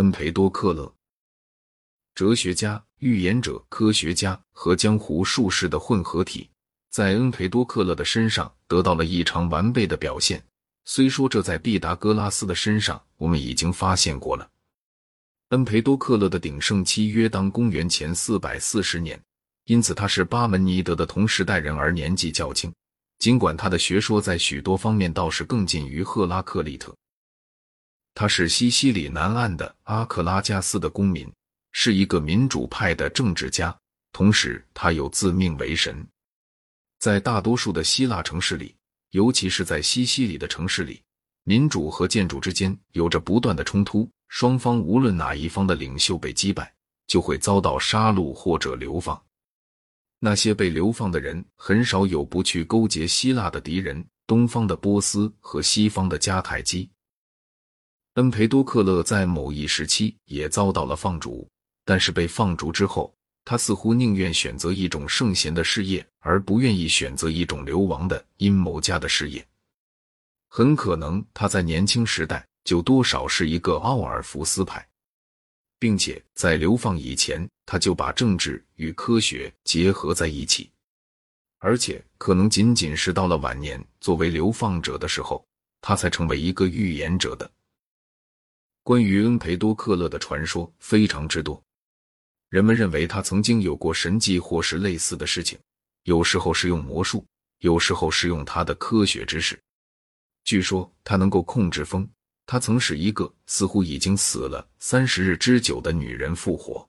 恩培多克勒。哲学家、预言者、科学家和江湖术士的混合体，在恩培多克勒的身上得到了异常完备的表现。虽说这在毕达哥拉斯的身上我们已经发现过了。恩培多克勒的鼎盛期约当公元前四百四十年，因此他是巴门尼德的同时代人，而年纪较轻。尽管他的学说在许多方面倒是更近于赫拉克利特。他是西西里南岸的阿克拉加斯的公民，是一个民主派的政治家，同时他又自命为神。在大多数的希腊城市里。尤其是在西西里的城市里，民主和建筑之间有着不断的冲突。双方无论哪一方的领袖被击败，就会遭到杀戮或者流放。那些被流放的人很少有不去勾结希腊的敌人——东方的波斯和西方的迦太基。恩培多克勒在某一时期也遭到了放逐，但是被放逐之后。他似乎宁愿选择一种圣贤的事业，而不愿意选择一种流亡的阴谋家的事业。很可能他在年轻时代就多少是一个奥尔弗斯派，并且在流放以前，他就把政治与科学结合在一起，而且可能仅仅是到了晚年作为流放者的时候，他才成为一个预言者的。关于恩培多克勒的传说非常之多。人们认为他曾经有过神迹或是类似的事情，有时候是用魔术，有时候是用他的科学知识。据说他能够控制风，他曾使一个似乎已经死了三十日之久的女人复活。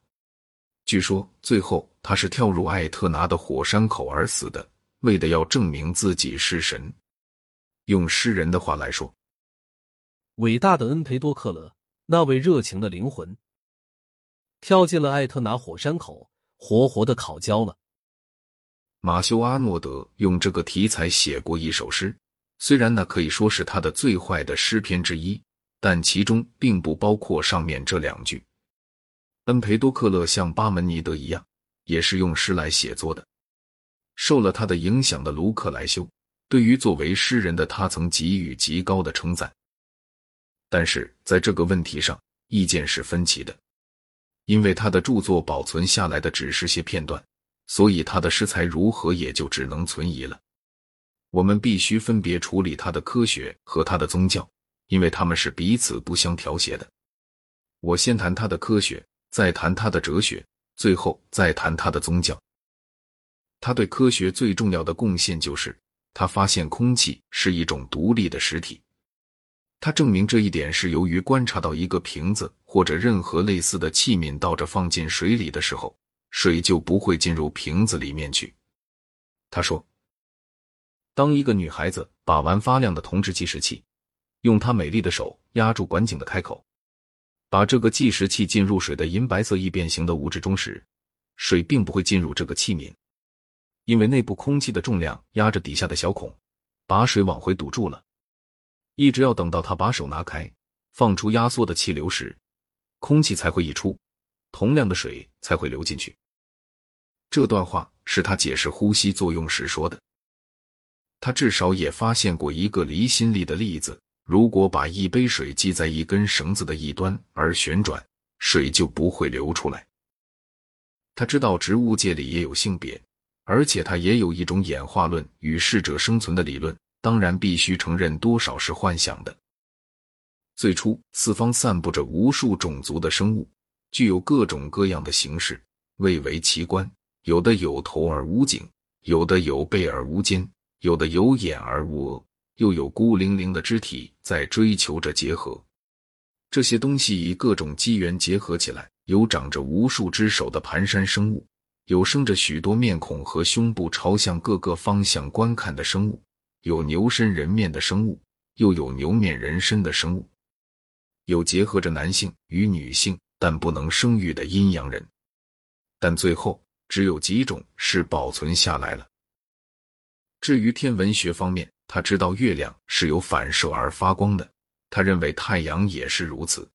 据说最后他是跳入艾特拿的火山口而死的，为的要证明自己是神。用诗人的话来说，伟大的恩培多克勒，那位热情的灵魂。跳进了艾特拿火山口，活活的烤焦了。马修·阿诺德用这个题材写过一首诗，虽然那可以说是他的最坏的诗篇之一，但其中并不包括上面这两句。恩培多克勒像巴门尼德一样，也是用诗来写作的。受了他的影响的卢克莱修，对于作为诗人的他曾给予极高的称赞，但是在这个问题上，意见是分歧的。因为他的著作保存下来的只是些片段，所以他的诗才如何也就只能存疑了。我们必须分别处理他的科学和他的宗教，因为他们是彼此不相调谐的。我先谈他的科学，再谈他的哲学，最后再谈他的宗教。他对科学最重要的贡献就是他发现空气是一种独立的实体。他证明这一点是由于观察到一个瓶子或者任何类似的器皿倒着放进水里的时候，水就不会进入瓶子里面去。他说：“当一个女孩子把玩发亮的铜制计时器，用她美丽的手压住管井的开口，把这个计时器进入水的银白色易变形的物质中时，水并不会进入这个器皿，因为内部空气的重量压着底下的小孔，把水往回堵住了。”一直要等到他把手拿开，放出压缩的气流时，空气才会溢出，同量的水才会流进去。这段话是他解释呼吸作用时说的。他至少也发现过一个离心力的例子：如果把一杯水系在一根绳子的一端而旋转，水就不会流出来。他知道植物界里也有性别，而且他也有一种演化论与适者生存的理论。当然，必须承认，多少是幻想的。最初，四方散布着无数种族的生物，具有各种各样的形式，蔚为奇观。有的有头而无颈，有的有背而无肩，有的有眼而无额，又有孤零零的肢体在追求着结合。这些东西以各种机缘结合起来，有长着无数只手的蹒跚生物，有生着许多面孔和胸部朝向各个方向观看的生物。有牛身人面的生物，又有牛面人身的生物，有结合着男性与女性但不能生育的阴阳人，但最后只有几种是保存下来了。至于天文学方面，他知道月亮是由反射而发光的，他认为太阳也是如此。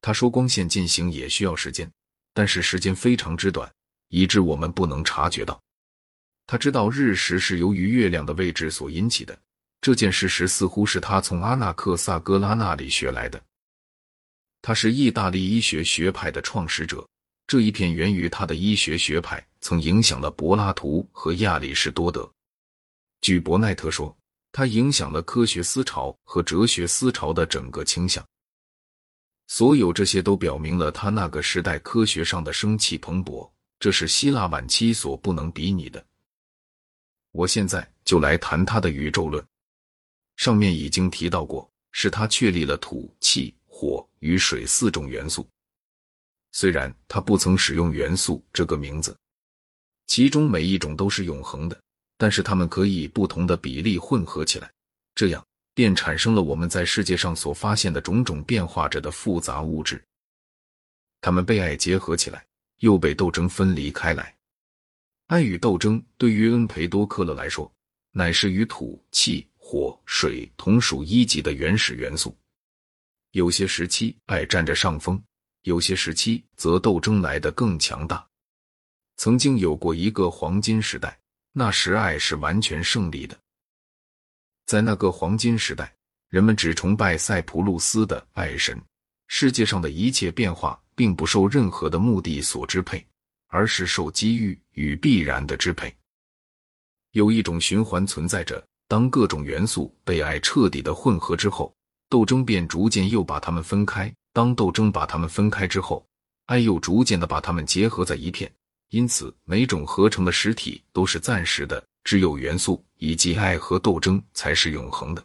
他说光线进行也需要时间，但是时间非常之短，以致我们不能察觉到。他知道日食是由于月亮的位置所引起的，这件事实似乎是他从阿纳克萨戈拉那里学来的。他是意大利医学学派的创始者。这一片源于他的医学学派，曾影响了柏拉图和亚里士多德。据伯奈特说，他影响了科学思潮和哲学思潮的整个倾向。所有这些都表明了他那个时代科学上的生气蓬勃，这是希腊晚期所不能比拟的。我现在就来谈他的宇宙论。上面已经提到过，是他确立了土、气、火与水四种元素。虽然他不曾使用“元素”这个名字，其中每一种都是永恒的，但是它们可以不同的比例混合起来，这样便产生了我们在世界上所发现的种种变化着的复杂物质。它们被爱结合起来，又被斗争分离开来。爱与斗争对于恩培多克勒来说，乃是与土、气、火、水同属一级的原始元素。有些时期，爱占着上风。有些时期则斗争来得更强大。曾经有过一个黄金时代，那时爱是完全胜利的。在那个黄金时代，人们只崇拜塞浦路斯的爱神。世界上的一切变化并不受任何的目的所支配，而是受机遇与必然的支配。有一种循环存在着：当各种元素被爱彻底的混合之后，斗争便逐渐又把它们分开。当斗争把它们分开之后，爱又逐渐的把它们结合在一片。因此，每种合成的实体都是暂时的，只有元素以及爱和斗争才是永恒的。